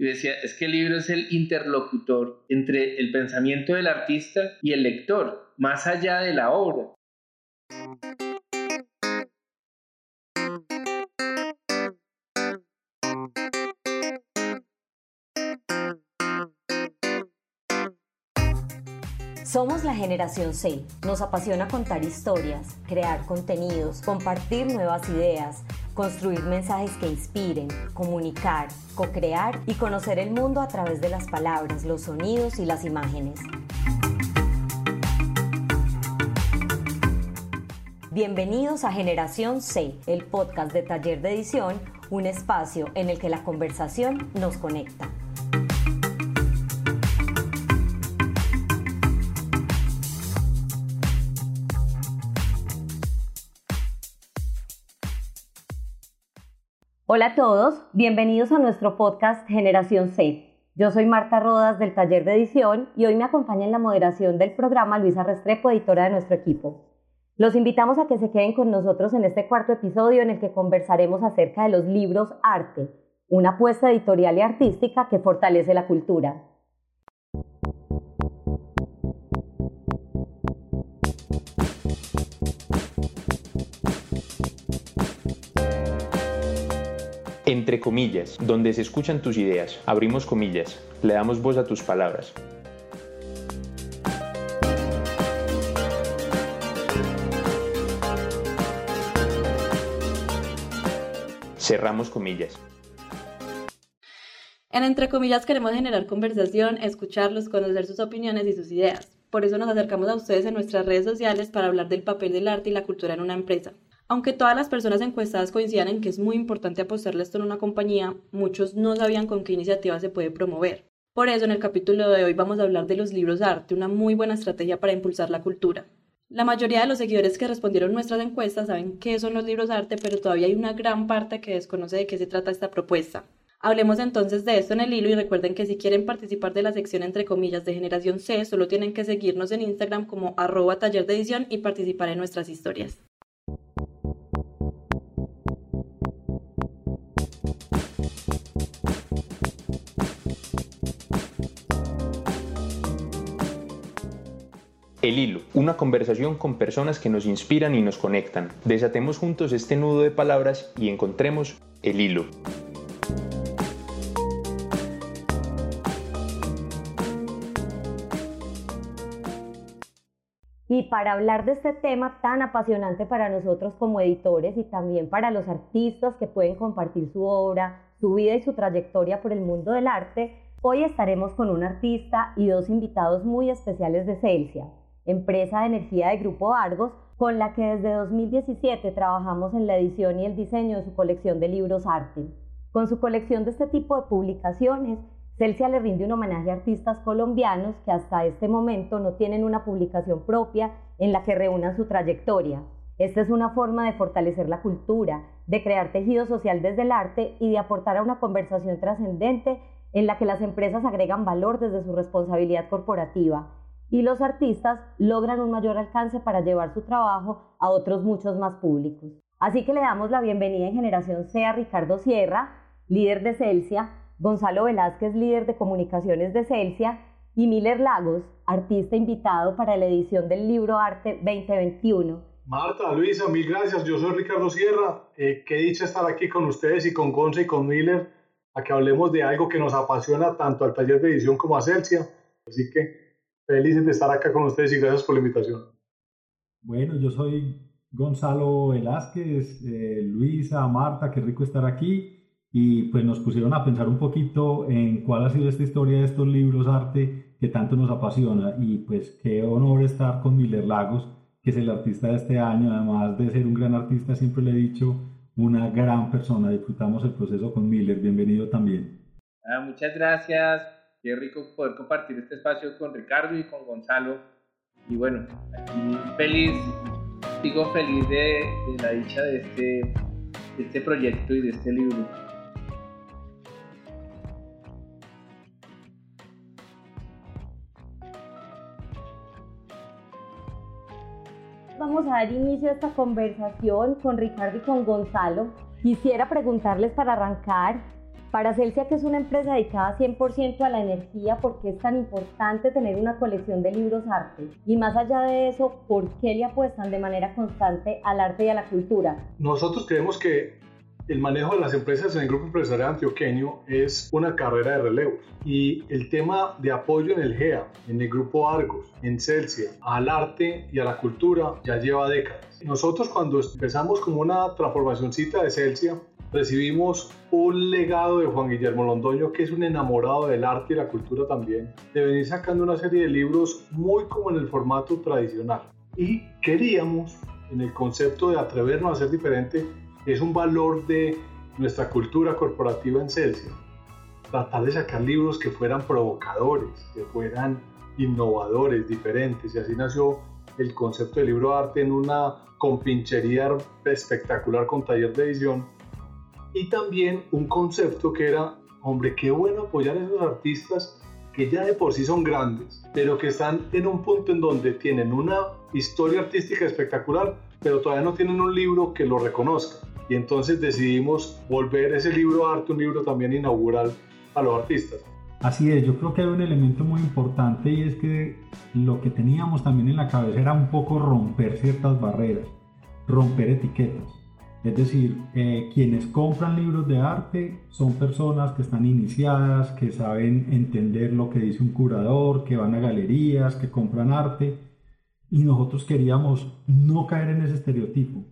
y decía, es que el libro es el interlocutor entre el pensamiento del artista y el lector, más allá de la obra. Somos la generación C. Nos apasiona contar historias, crear contenidos, compartir nuevas ideas, construir mensajes que inspiren, comunicar, co-crear y conocer el mundo a través de las palabras, los sonidos y las imágenes. Bienvenidos a Generación C, el podcast de taller de edición, un espacio en el que la conversación nos conecta. Hola a todos, bienvenidos a nuestro podcast Generación C. Yo soy Marta Rodas del taller de edición y hoy me acompaña en la moderación del programa Luisa Restrepo, editora de nuestro equipo. Los invitamos a que se queden con nosotros en este cuarto episodio en el que conversaremos acerca de los libros arte, una apuesta editorial y artística que fortalece la cultura. Entre comillas, donde se escuchan tus ideas, abrimos comillas, le damos voz a tus palabras. Cerramos comillas. En Entre comillas queremos generar conversación, escucharlos, conocer sus opiniones y sus ideas. Por eso nos acercamos a ustedes en nuestras redes sociales para hablar del papel del arte y la cultura en una empresa. Aunque todas las personas encuestadas coincidan en que es muy importante apostarle esto en una compañía, muchos no sabían con qué iniciativa se puede promover. Por eso en el capítulo de hoy vamos a hablar de los libros de arte, una muy buena estrategia para impulsar la cultura. La mayoría de los seguidores que respondieron nuestras encuestas saben qué son los libros de arte, pero todavía hay una gran parte que desconoce de qué se trata esta propuesta. Hablemos entonces de esto en el hilo y recuerden que si quieren participar de la sección entre comillas de generación C, solo tienen que seguirnos en Instagram como arroba taller de edición y participar en nuestras historias. El hilo, una conversación con personas que nos inspiran y nos conectan. Desatemos juntos este nudo de palabras y encontremos el hilo. Para hablar de este tema tan apasionante para nosotros como editores y también para los artistas que pueden compartir su obra, su vida y su trayectoria por el mundo del arte, hoy estaremos con un artista y dos invitados muy especiales de Celsia empresa de energía de Grupo Argos, con la que desde 2017 trabajamos en la edición y el diseño de su colección de libros arte. Con su colección de este tipo de publicaciones, Celsia le rinde un homenaje a artistas colombianos que hasta este momento no tienen una publicación propia en la que reúnan su trayectoria. Esta es una forma de fortalecer la cultura, de crear tejido social desde el arte y de aportar a una conversación trascendente en la que las empresas agregan valor desde su responsabilidad corporativa y los artistas logran un mayor alcance para llevar su trabajo a otros muchos más públicos. Así que le damos la bienvenida en Generación C a Ricardo Sierra, líder de Celsia, Gonzalo Velázquez, líder de comunicaciones de Celsia, y Miller Lagos, artista invitado para la edición del libro Arte 2021. Marta, Luisa, mil gracias. Yo soy Ricardo Sierra. Eh, qué dicha estar aquí con ustedes y con Gonza y con Miller a que hablemos de algo que nos apasiona tanto al taller de edición como a Celsia. Así que Felices de estar acá con ustedes y gracias por la invitación. Bueno, yo soy Gonzalo Velázquez, eh, Luisa, Marta, qué rico estar aquí. Y pues nos pusieron a pensar un poquito en cuál ha sido esta historia de estos libros arte que tanto nos apasiona. Y pues qué honor estar con Miller Lagos, que es el artista de este año. Además de ser un gran artista, siempre le he dicho, una gran persona. Disfrutamos el proceso con Miller. Bienvenido también. Ah, muchas gracias. Qué rico poder compartir este espacio con Ricardo y con Gonzalo. Y bueno, aquí feliz, digo feliz de, la dicha de este, de este proyecto y de este libro. Vamos a dar inicio a esta conversación con Ricardo y con Gonzalo. Quisiera preguntarles para arrancar Para Celsia, que es una empresa dedicada 100% a la energía, ¿por qué es tan importante tener una colección de libros arte? Y más allá de eso, ¿por qué le apuestan de manera constante al arte y a la cultura? Nosotros creemos que el manejo de las empresas en el Grupo Empresarial Antioqueño es una carrera de relevos y el tema de apoyo en el GEA, en el Grupo Argos, en Celsia, al arte y a la cultura ya lleva décadas. Nosotros cuando empezamos como una transformacióncita de Celsia, recibimos un legado de Juan Guillermo Londoño, que es un enamorado del arte y la cultura también, de venir sacando una serie de libros muy como en el formato tradicional. Y queríamos, en el concepto de atrevernos a ser diferente, es un valor de nuestra cultura corporativa en Celsius. Tratar de sacar libros que fueran provocadores, que fueran innovadores, diferentes, y así nació el concepto de libro de arte en una compinchería espectacular con taller de edición y también un concepto que era, hombre, qué bueno apoyar a esos artistas que ya de por sí son grandes, pero que están en un punto en donde tienen una historia artística espectacular, pero todavía no tienen un libro que lo reconozca y entonces decidimos volver ese libro arte un libro también inaugural a los artistas. Así es, yo creo que hay un elemento muy importante y es que lo que teníamos también en la cabeza era un poco romper ciertas barreras, romper etiquetas. Es decir, eh, quienes compran libros de arte son personas que están iniciadas, que saben entender lo que dice un curador, que van a galerías, que compran arte. Y nosotros queríamos no caer en ese estereotipo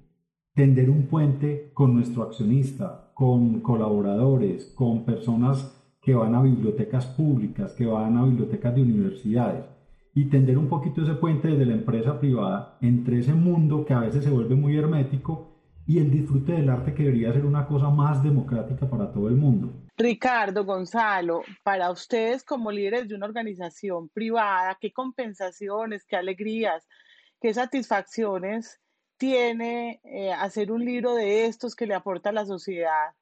tender un puente con nuestro accionista, con colaboradores, con personas que van a bibliotecas públicas, que van a bibliotecas de universidades y tender un poquito ese puente desde la empresa privada entre ese mundo que a veces se vuelve muy hermético y el disfrute del arte que debería ser una cosa más democrática para todo el mundo. Ricardo, Gonzalo, para ustedes como líderes de una organización privada, ¿qué compensaciones, qué alegrías, qué satisfacciones tiene eh, hacer un libro de estos que le aporta a la sociedad?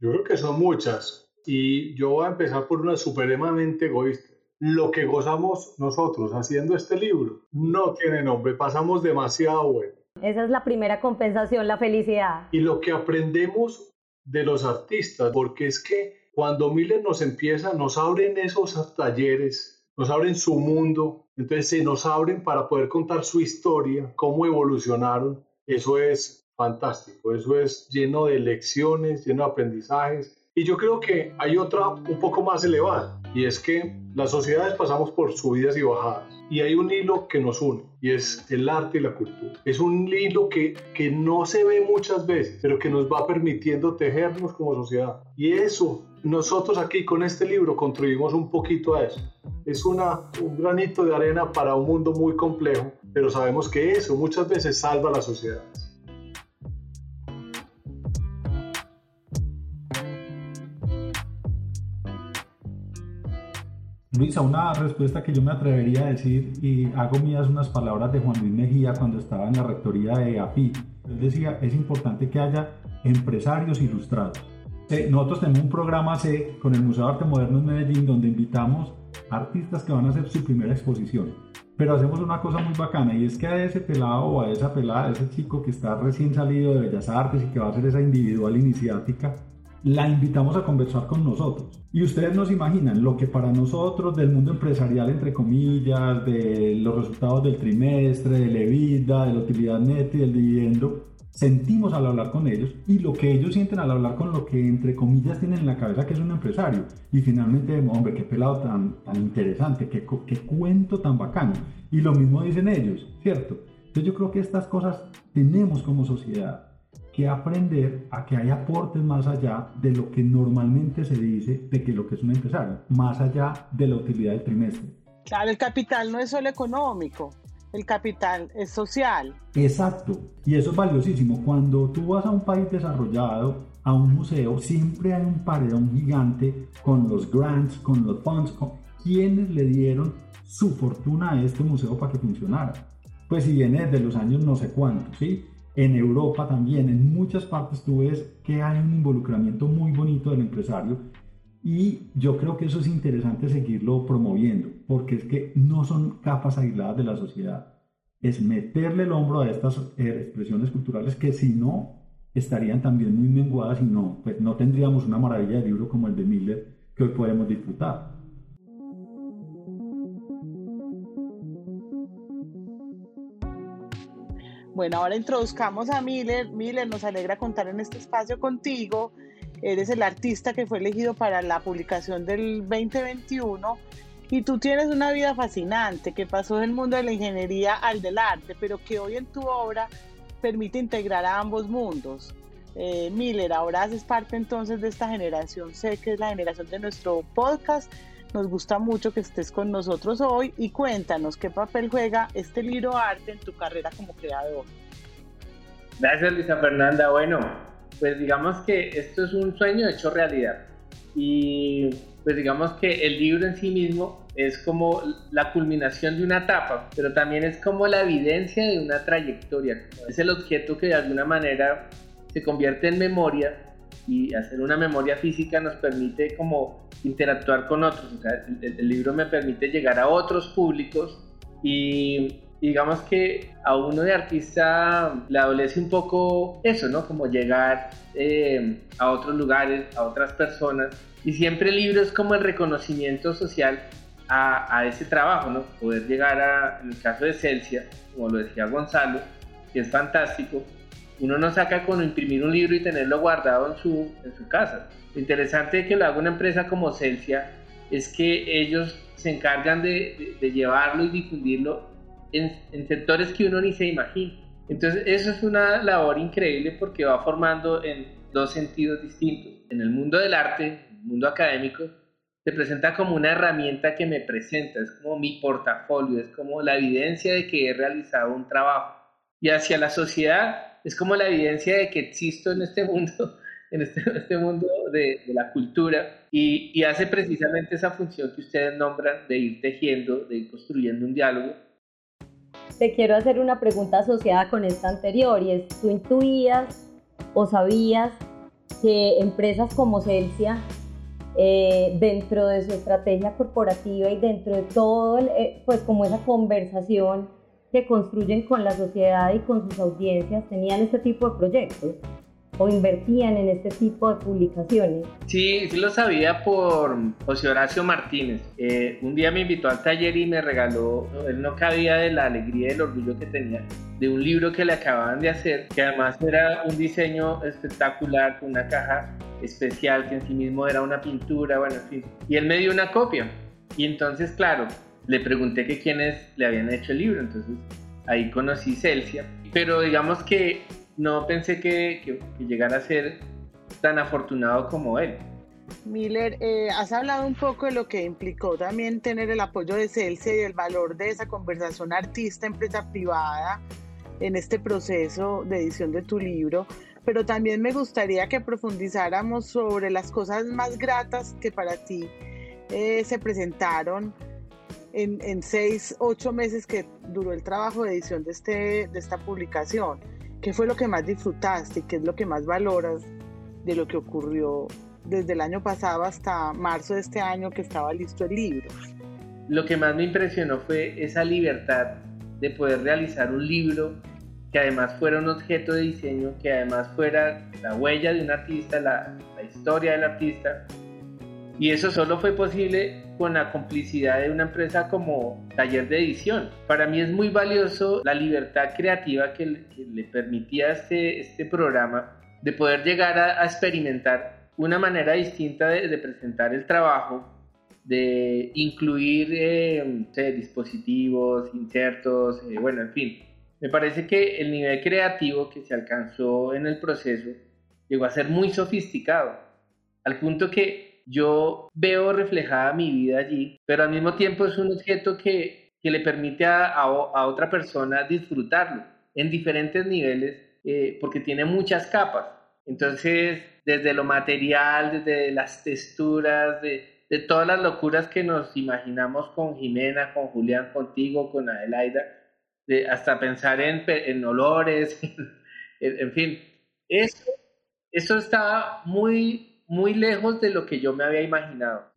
Yo creo que son muchas y yo voy a empezar por una supremamente egoísta. Lo que gozamos nosotros haciendo este libro no tiene nombre, pasamos demasiado bueno. Esa es la primera compensación, la felicidad. Y lo que aprendemos de los artistas, porque es que cuando Miller nos empieza, nos abren esos talleres, nos abren su mundo, entonces se nos abren para poder contar su historia, cómo evolucionaron. Eso es fantástico, eso es lleno de lecciones, lleno de aprendizajes. Y yo creo que hay otra un poco más elevada, y es que las sociedades pasamos por subidas y bajadas, y hay un hilo que nos une, y es el arte y la cultura. Es un hilo que, que no se ve muchas veces, pero que nos va permitiendo tejernos como sociedad. Y eso nosotros aquí con este libro contribuimos un poquito a eso. Es una, un granito de arena para un mundo muy complejo, pero sabemos que eso muchas veces salva a la sociedad. Luisa, una respuesta que yo me atrevería a decir y hago mías unas palabras de Juan Luis Mejía cuando estaba en la rectoría de API. Él decía, es importante que haya empresarios ilustrados nosotros tenemos un programa C con el Museo de Arte Moderno en Medellín donde invitamos artistas que van a hacer su primera exposición. Pero hacemos una cosa muy bacana y es que a ese pelado o a esa pelada, a ese chico que está recién salido de Bellas Artes y que va a hacer esa individual iniciática, la invitamos a conversar con nosotros. Y ustedes nos imaginan lo que para nosotros del mundo empresarial, entre comillas, de los resultados del trimestre, de la EBITDA, de la utilidad neta y del dividendo, sentimos al hablar con ellos y lo que ellos sienten al hablar con lo que entre comillas tienen en la cabeza que es un empresario. Y finalmente, hombre, qué pelado tan, tan interesante, qué, qué cuento tan bacano. Y lo mismo dicen ellos, ¿cierto? Entonces yo creo que estas cosas tenemos como sociedad que aprender a que hay aportes más allá de lo que normalmente se dice de que lo que es un empresario, más allá de la utilidad del trimestre. Claro, el capital no es solo económico, el capital es social. Exacto, y eso es valiosísimo. Cuando tú vas a un país desarrollado, a un museo, siempre hay un paredón gigante con los grants, con los funds, con quienes le dieron su fortuna a este museo para que funcionara. Pues si viene desde los años no sé cuántos, ¿sí? En Europa también, en muchas partes tú ves que hay un involucramiento muy bonito del empresario y yo creo que eso es interesante seguirlo promoviendo, porque es que no son capas aisladas de la sociedad. Es meterle el hombro a estas eh, expresiones culturales que si no, estarían también muy menguadas y no, pues no tendríamos una maravilla de libro como el de Miller que hoy podemos disfrutar. Bueno, ahora introduzcamos a Miller. Miller, nos alegra contar en este espacio contigo. Eres el artista que fue elegido para la publicación del 2021 y tú tienes una vida fascinante que pasó del mundo de la ingeniería al del arte, pero que hoy en tu obra permite integrar a ambos mundos. Eh, Miller, ahora haces parte entonces de esta generación, sé que es la generación de nuestro podcast. Nos gusta mucho que estés con nosotros hoy y cuéntanos qué papel juega este libro arte en tu carrera como creador. Gracias, Luisa Fernanda. Bueno, pues digamos que esto es un sueño hecho realidad. Y pues digamos que el libro en sí mismo es como la culminación de una etapa, pero también es como la evidencia de una trayectoria. Es el objeto que de alguna manera se convierte en memoria y hacer una memoria física nos permite como interactuar con otros. O el, libro me permite llegar a otros públicos y digamos que a uno de artista le adolece un poco eso, ¿no? Como llegar eh, a otros lugares, a otras personas. Y siempre el libro es como el reconocimiento social a, a, ese trabajo, ¿no? Poder llegar a, en el caso de Celsia, como lo decía Gonzalo, que es fantástico, uno no saca con imprimir un libro y tenerlo guardado en su, en su casa. Lo interesante que lo haga una empresa como Celsia es que ellos se encargan de, de, llevarlo y difundirlo en, en, sectores que uno ni se imagina. Entonces eso es una labor increíble porque va formando en dos sentidos distintos. En el mundo del arte, en el mundo académico, se presenta como una herramienta que me presenta, es como mi portafolio, es como la evidencia de que he realizado un trabajo. Y hacia la sociedad es como la evidencia de que existo en este mundo, en este, este mundo de, la cultura y, y, hace precisamente esa función que ustedes nombran de ir tejiendo, de ir construyendo un diálogo. Te quiero hacer una pregunta asociada con esta anterior y es, ¿tú intuías o sabías que empresas como Celsia eh, dentro de su estrategia corporativa y dentro de todo, eh, pues como esa conversación que construyen con la sociedad y con sus audiencias tenían este tipo de proyectos o invertían en este tipo de publicaciones? Sí, sí lo sabía por José Horacio Martínez. Eh, un día me invitó al taller y me regaló, él no cabía de la alegría y el orgullo que tenía, de un libro que le acababan de hacer, que además era un diseño espectacular, con una caja especial que en sí mismo era una pintura, bueno, en fin. Y él me dio una copia. Y entonces, claro, le pregunté que quiénes le habían hecho el libro, entonces ahí conocí Celsia, pero digamos que no pensé que, llegara a ser tan afortunado como él. Miller, eh, has hablado un poco de lo que implicó también tener el apoyo de Celsia y el valor de esa conversación artista-empresa privada en este proceso de edición de tu libro, pero también me gustaría que profundizáramos sobre las cosas más gratas que para ti eh, se presentaron en, seis, ocho meses que duró el trabajo de edición de, este, de esta publicación? ¿Qué fue lo que más disfrutaste y qué es lo que más valoras de lo que ocurrió desde el año pasado hasta marzo de este año que estaba listo el libro? Lo que más me impresionó fue esa libertad de poder realizar un libro que además fuera un objeto de diseño, que además fuera la huella de un artista, la, la historia del artista. Y eso solo fue posible con la complicidad de una empresa como Taller de Edición. Para mí es muy valioso la libertad creativa que, le permitía este, este programa de poder llegar a, experimentar una manera distinta de, presentar el trabajo, de incluir eh, dispositivos, insertos, eh, bueno, en fin. Me parece que el nivel creativo que se alcanzó en el proceso llegó a ser muy sofisticado, al punto que yo veo reflejada mi vida allí, pero al mismo tiempo es un objeto que, que le permite a, a, otra persona disfrutarlo en diferentes niveles eh, porque tiene muchas capas. Entonces, desde lo material, desde las texturas, de, de todas las locuras que nos imaginamos con Jimena, con Julián, contigo, con Adelaida, de, hasta pensar en, en olores, en, en, fin, eso, eso está muy muy lejos de lo que yo me había imaginado.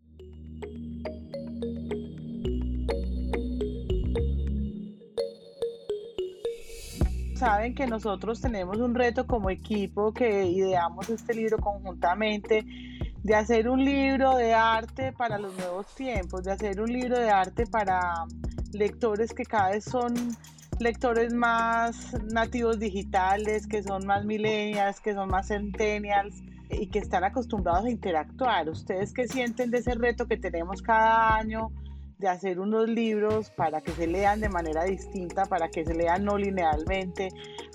saben que nosotros tenemos un reto como equipo que ideamos este libro conjuntamente de hacer un libro de arte para los nuevos tiempos, de hacer un libro de arte para lectores que cada vez son lectores más nativos digitales, que son más millennials, que son más centennials y que están acostumbrados a interactuar. ¿Ustedes qué sienten de ese reto que tenemos cada año de hacer unos libros para que se lean de manera distinta, para que se lean no linealmente,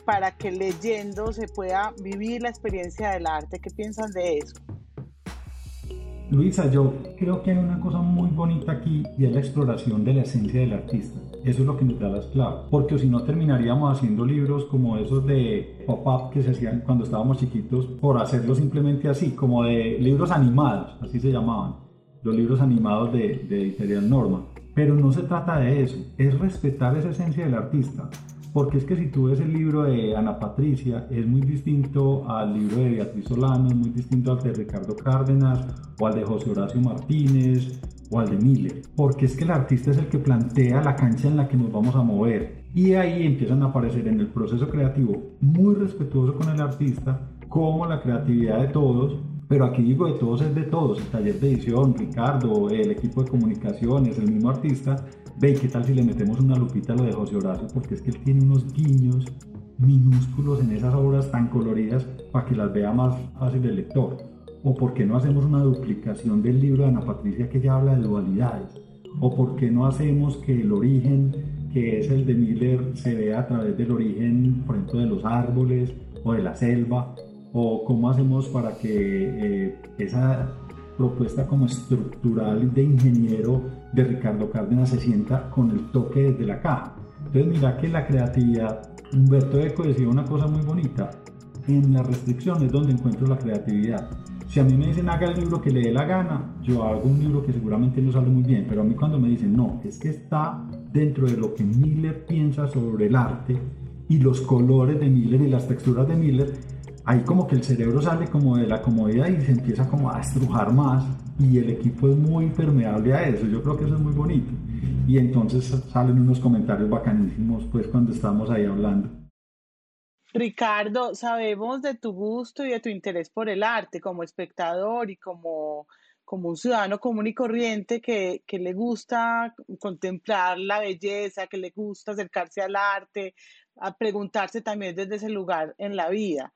para que leyendo se pueda vivir la experiencia del arte? ¿Qué piensan de eso? Luisa, yo creo que hay una cosa muy bonita aquí y es la exploración de la esencia del artista. Eso es lo que nos da las claves. Porque si no terminaríamos haciendo libros como esos de pop-up que se hacían cuando estábamos chiquitos por hacerlo simplemente así, como de libros animados, así se llamaban. Los libros animados de, de Editorial Norma. Pero no se trata de eso, es respetar esa esencia del artista. Porque es que si tú ves el libro de Ana Patricia, es muy distinto al libro de Beatriz Solano, es muy distinto al de Ricardo Cárdenas o al de José Horacio Martínez o al de Miller. Porque es que el artista es el que plantea la cancha en la que nos vamos a mover. Y ahí empiezan a aparecer en el proceso creativo muy respetuoso con el artista, como la creatividad de todos, pero aquí digo de todos es de todos, el taller de edición, Ricardo, el equipo de comunicaciones, el mismo artista, Ve, ¿qué tal si le metemos una lupita a lo de José Horacio? Porque es que él tiene unos guiños minúsculos en esas obras tan coloridas para que las vea más fácil el lector. O por qué no hacemos una duplicación del libro de Ana Patricia que ya habla de dualidades. O por qué no hacemos que el origen, que es el de Miller, se vea a través del origen, por ejemplo, de los árboles o de la selva. O cómo hacemos para que eh, esa propuesta como estructural de ingeniero de Ricardo Cárdenas se sienta con el toque desde la caja. Entonces mira que la creatividad, Humberto Eco decía una cosa muy bonita, en las restricciones donde encuentro la creatividad. Si a mí me dicen haga el libro que le dé la gana, yo hago un libro que seguramente no sale muy bien, pero a mí cuando me dicen no, es que está dentro de lo que Miller piensa sobre el arte y los colores de Miller y las texturas de Miller, ahí como que el cerebro sale como de la comodidad y se empieza como a estrujar más y el equipo es muy permeable a eso, yo creo que eso es muy bonito. Y entonces salen unos comentarios bacanísimos pues cuando estamos ahí hablando. Ricardo, sabemos de tu gusto y de tu interés por el arte como espectador y como, como un ciudadano común y corriente que, que le gusta contemplar la belleza, que le gusta acercarse al arte, a preguntarse también desde ese lugar en la vida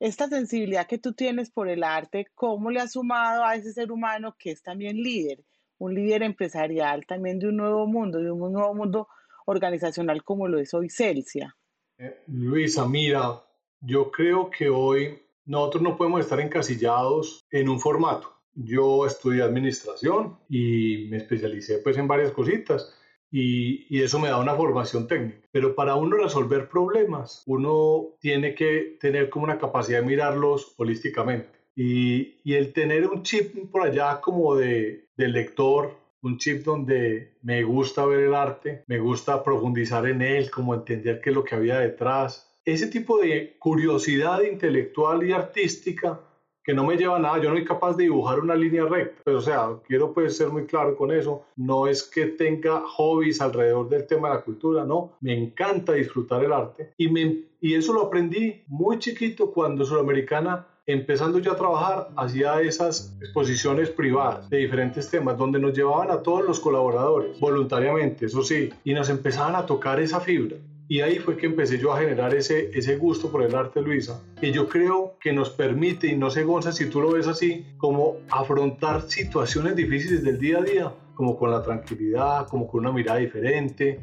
esta sensibilidad que tú tienes por el arte, ¿cómo le has sumado a ese ser humano que es también líder, un líder empresarial también de un nuevo mundo, de un nuevo mundo organizacional como lo es hoy Celsia? Eh, Luisa, mira, yo creo que hoy nosotros no podemos estar encasillados en un formato. Yo estudié administración y me especialicé pues en varias cositas y, eso me da una formación técnica. Pero para uno resolver problemas, uno tiene que tener como una capacidad de mirarlos holísticamente. Y, y el tener un chip por allá como de, de lector, un chip donde me gusta ver el arte, me gusta profundizar en él, como entender qué es lo que había detrás. Ese tipo de curiosidad intelectual y artística que no me lleva a nada, yo no soy capaz de dibujar una línea recta, pero o sea, quiero pues ser muy claro con eso, no es que tenga hobbies alrededor del tema de la cultura, no, me encanta disfrutar el arte. Y, me, y eso lo aprendí muy chiquito cuando Sudamericana empezando ya a trabajar, hacía esas exposiciones privadas de diferentes temas donde nos llevaban a todos los colaboradores voluntariamente, eso sí, y nos empezaban a tocar esa fibra. Y ahí fue que empecé yo a generar ese, ese gusto por el arte, Luisa, que yo creo que nos permite, y no sé, Gonza, si tú lo ves así, como afrontar situaciones difíciles del día a día, como con la tranquilidad, como con una mirada diferente.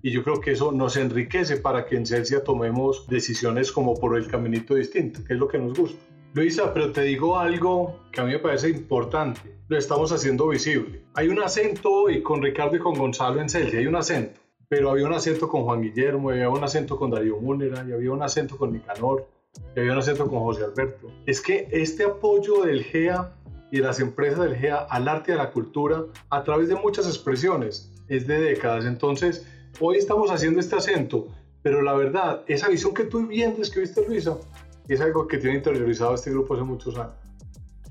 Y yo creo que eso nos enriquece para que en Celsia tomemos decisiones como por el caminito distinto, que es lo que nos gusta. Luisa, pero te digo algo que a mí me parece importante. Lo estamos haciendo visible. Hay un acento, y con Ricardo y con Gonzalo en Celsia hay un acento pero había un acento con Juan Guillermo, había un acento con Darío Múnera, y había un acento con Nicanor, y había un acento con José Alberto. Es que este apoyo del GEA y de las empresas del GEA al arte y a la cultura a través de muchas expresiones es de décadas. Entonces, hoy estamos haciendo este acento, pero la verdad, esa visión que tú bien describiste, Luisa, es algo que tiene interiorizado este grupo hace muchos años.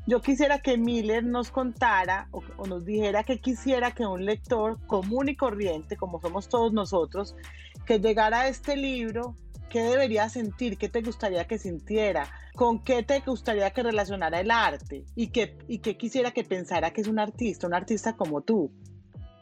Yo quisiera que Miller nos contara o, nos dijera que quisiera que un lector común y corriente, como somos todos nosotros, que llegara a este libro ¿Qué debería sentir? ¿Qué te gustaría que sintiera? ¿Con qué te gustaría que relacionara el arte? ¿Y qué, y qué quisiera que pensara que es un artista, un artista como tú?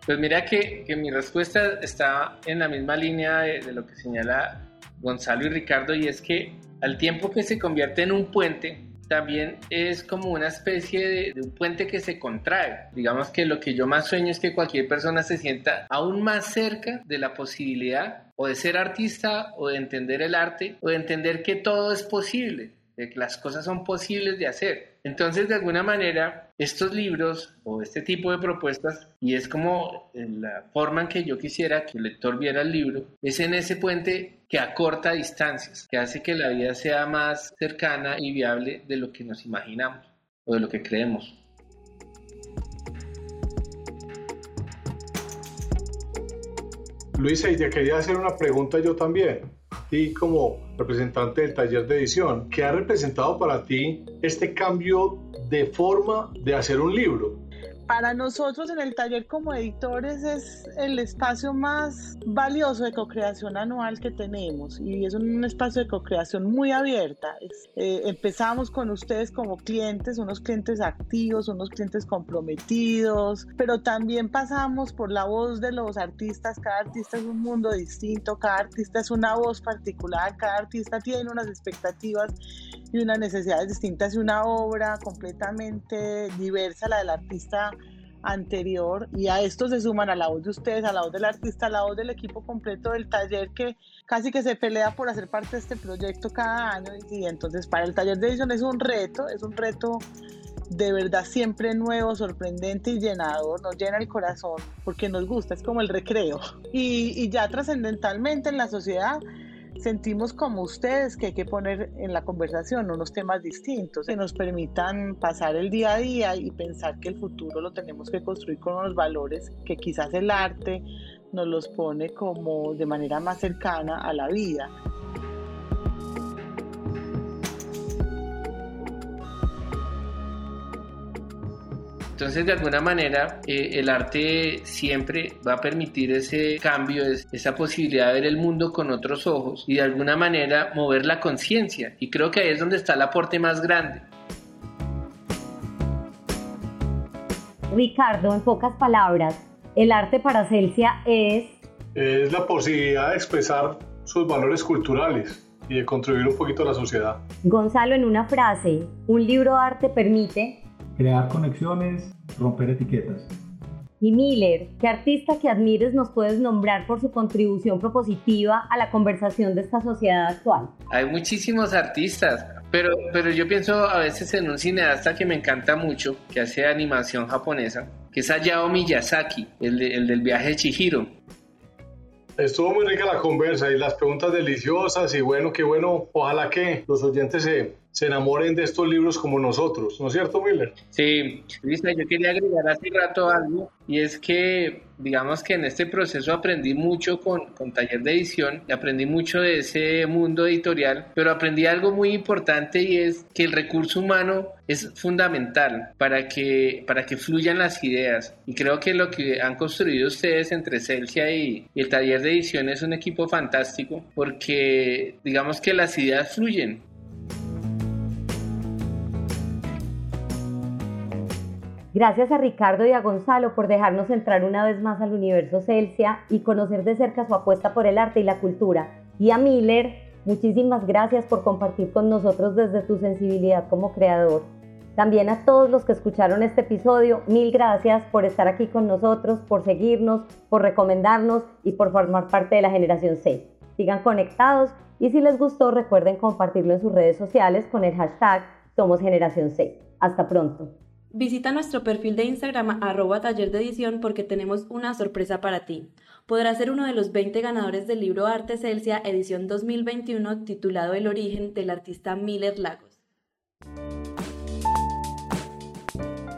Pues mira que, que mi respuesta está en la misma línea de, de lo que señala Gonzalo y Ricardo y es que al tiempo que se convierte en un puente, también es como una especie de, un puente que se contrae. Digamos que lo que yo más sueño es que cualquier persona se sienta aún más cerca de la posibilidad o de ser artista o de entender el arte o de entender que todo es posible, de que las cosas son posibles de hacer. Entonces, de alguna manera, estos libros o este tipo de propuestas, y es como la forma en que yo quisiera que el lector viera el libro, es en ese puente que acorta distancias, que hace que la vida sea más cercana y viable de lo que nos imaginamos o de lo que creemos. Luisa, y quería hacer una pregunta yo también. Como representante del taller de edición, ¿qué ha representado para ti este cambio de forma de hacer un libro? Para nosotros en el taller como editores es el espacio más valioso de co-creación anual que tenemos y es un espacio de co-creación muy abierta. Eh, empezamos con ustedes como clientes, unos clientes activos, unos clientes comprometidos, pero también pasamos por la voz de los artistas. Cada artista es un mundo distinto, cada artista es una voz particular, cada artista tiene unas expectativas y unas necesidades distintas y una obra completamente diversa, la del artista anterior y a esto se suman a la voz de ustedes, a la voz del artista, a la voz del equipo completo del taller que casi que se pelea por hacer parte de este proyecto cada año y entonces para el taller de edición es un reto, es un reto de verdad siempre nuevo, sorprendente y llenador, nos llena el corazón porque nos gusta, es como el recreo. Y, y ya trascendentalmente en la sociedad sentimos como ustedes que hay que poner en la conversación unos temas distintos que nos permitan pasar el día a día y pensar que el futuro lo tenemos que construir con unos valores que quizás el arte nos los pone como de manera más cercana a la vida. Entonces, de alguna manera, eh, el arte siempre va a permitir ese cambio, esa posibilidad de ver el mundo con otros ojos y de alguna manera mover la conciencia. Y creo que ahí es donde está el aporte más grande. Ricardo, en pocas palabras, el arte para Celsia es... Es la posibilidad de expresar sus valores culturales y de contribuir un poquito a la sociedad. Gonzalo, en una frase, un libro de arte permite crear conexiones, romper etiquetas. Y Miller, ¿qué artista que admires nos puedes nombrar por su contribución propositiva a la conversación de esta sociedad actual? Hay muchísimos artistas, pero, pero yo pienso a veces en un cineasta que me encanta mucho, que hace animación japonesa, que es Hayao Miyazaki, el, de, el del viaje de Chihiro. Estuvo muy rica la conversa y las preguntas deliciosas y bueno, qué bueno, ojalá que los oyentes se, se enamoren de estos libros como nosotros, ¿no es cierto, Miller? Sí, Lisa, yo quería agregar hace rato algo, y es que, digamos que en este proceso aprendí mucho con, con taller de edición, aprendí mucho de ese mundo editorial, pero aprendí algo muy importante y es que el recurso humano es fundamental para que, para que fluyan las ideas. Y creo que lo que han construido ustedes entre Celsia y, y el taller de edición es un equipo fantástico, porque digamos que las ideas fluyen. Gracias a Ricardo y a Gonzalo por dejarnos entrar una vez más al universo Celsia y conocer de cerca su apuesta por el arte y la cultura. Y a Miller, muchísimas gracias por compartir con nosotros desde tu sensibilidad como creador. También a todos los que escucharon este episodio, mil gracias por estar aquí con nosotros, por seguirnos, por recomendarnos y por formar parte de la generación C. Sigan conectados y si les gustó recuerden compartirlo en sus redes sociales con el hashtag Somos Generación C. Hasta pronto. Visita nuestro perfil de Instagram arroba taller de edición porque tenemos una sorpresa para ti. Podrás ser uno de los 20 ganadores del libro Arte Celsia edición 2021 titulado El origen del artista Miller Lagos.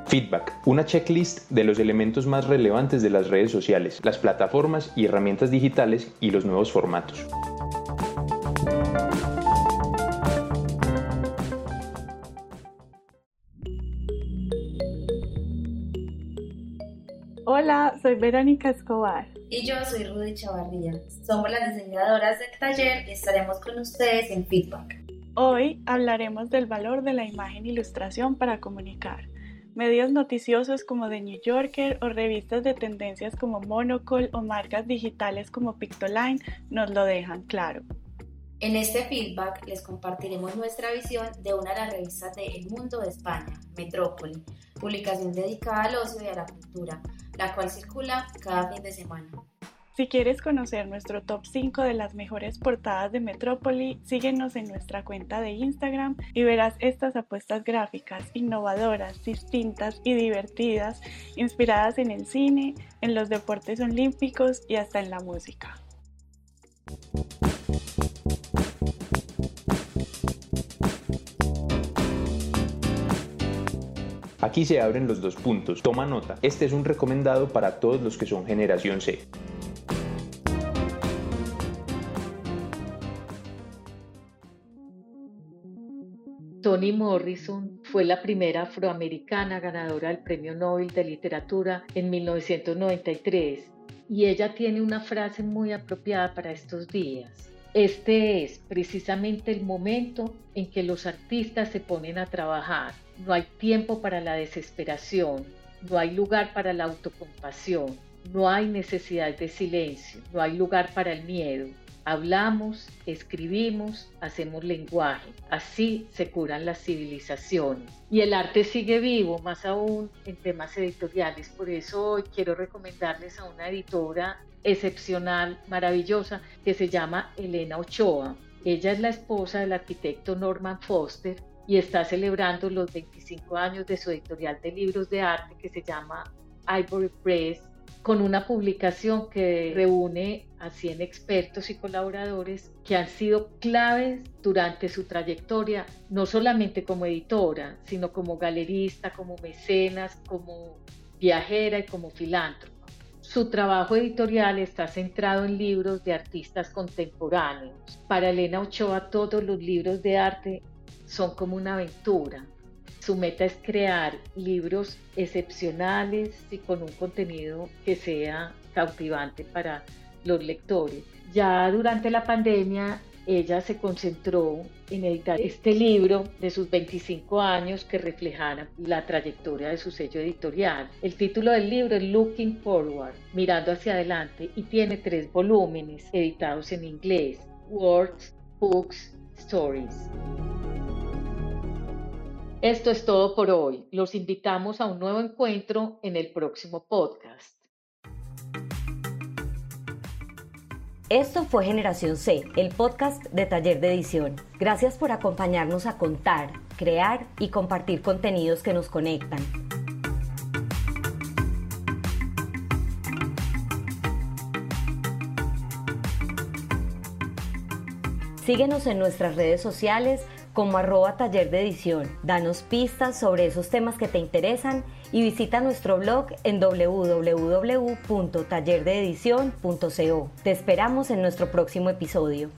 Feedback, una checklist de los elementos más relevantes de las redes sociales, las plataformas y herramientas digitales y los nuevos formatos. Hola, soy Verónica Escobar. Y yo soy Rudy Chavarría. Somos las diseñadoras del taller y estaremos con ustedes en Feedback. Hoy hablaremos del valor de la imagen e ilustración para comunicar. Medios noticiosos como The New Yorker o revistas de tendencias como Monocle o marcas digitales como Pictoline nos lo dejan claro. En este feedback les compartiremos nuestra visión de una de las revistas de El Mundo de España, Metrópoli, publicación dedicada al ocio y a la cultura, la cual circula cada fin de semana. Si quieres conocer nuestro top 5 de las mejores portadas de Metrópoli, síguenos en nuestra cuenta de Instagram y verás estas apuestas gráficas innovadoras, distintas y divertidas, inspiradas en el cine, en los deportes olímpicos y hasta en la música. Aquí se abren los dos puntos. Toma nota. Este es un recomendado para todos los que son generación C. Toni Morrison fue la primera afroamericana ganadora del Premio Nobel de Literatura en 1993 y ella tiene una frase muy apropiada para estos días. Este es precisamente el momento en que los artistas se ponen a trabajar. No hay tiempo para la desesperación, no hay lugar para la autocompasión, no hay necesidad de silencio, no hay lugar para el miedo. Hablamos, escribimos, hacemos lenguaje. Así se curan las civilizaciones. Y el arte sigue vivo, más aún en temas editoriales. Por eso hoy quiero recomendarles a una editora excepcional, maravillosa, que se llama Elena Ochoa. Ella es la esposa del arquitecto Norman Foster y está celebrando los 25 años de su editorial de libros de arte que se llama Ivory Press con una publicación que reúne a 100 expertos y colaboradores que han sido claves durante su trayectoria, no solamente como editora, sino como galerista, como mecenas, como viajera y como filántropa. Su trabajo editorial está centrado en libros de artistas contemporáneos. Para Elena Ochoa todos los libros de arte son como una aventura, su meta es crear libros excepcionales y con un contenido que sea cautivante para los lectores. Ya durante la pandemia ella se concentró en editar este libro de sus 25 años que reflejara la trayectoria de su sello editorial. El título del libro es Looking Forward, mirando hacia adelante, y tiene tres volúmenes editados en inglés, Words, Books, Stories. Esto es todo por hoy. Los invitamos a un nuevo encuentro en el próximo podcast. Esto fue Generación C, el podcast de Taller de Edición. Gracias por acompañarnos a contar, crear y compartir contenidos que nos conectan. Síguenos en nuestras redes sociales como arroba taller de edición. Danos pistas sobre esos temas que te interesan y visita nuestro blog en www.tallerdeedición.co. Te esperamos en nuestro próximo episodio.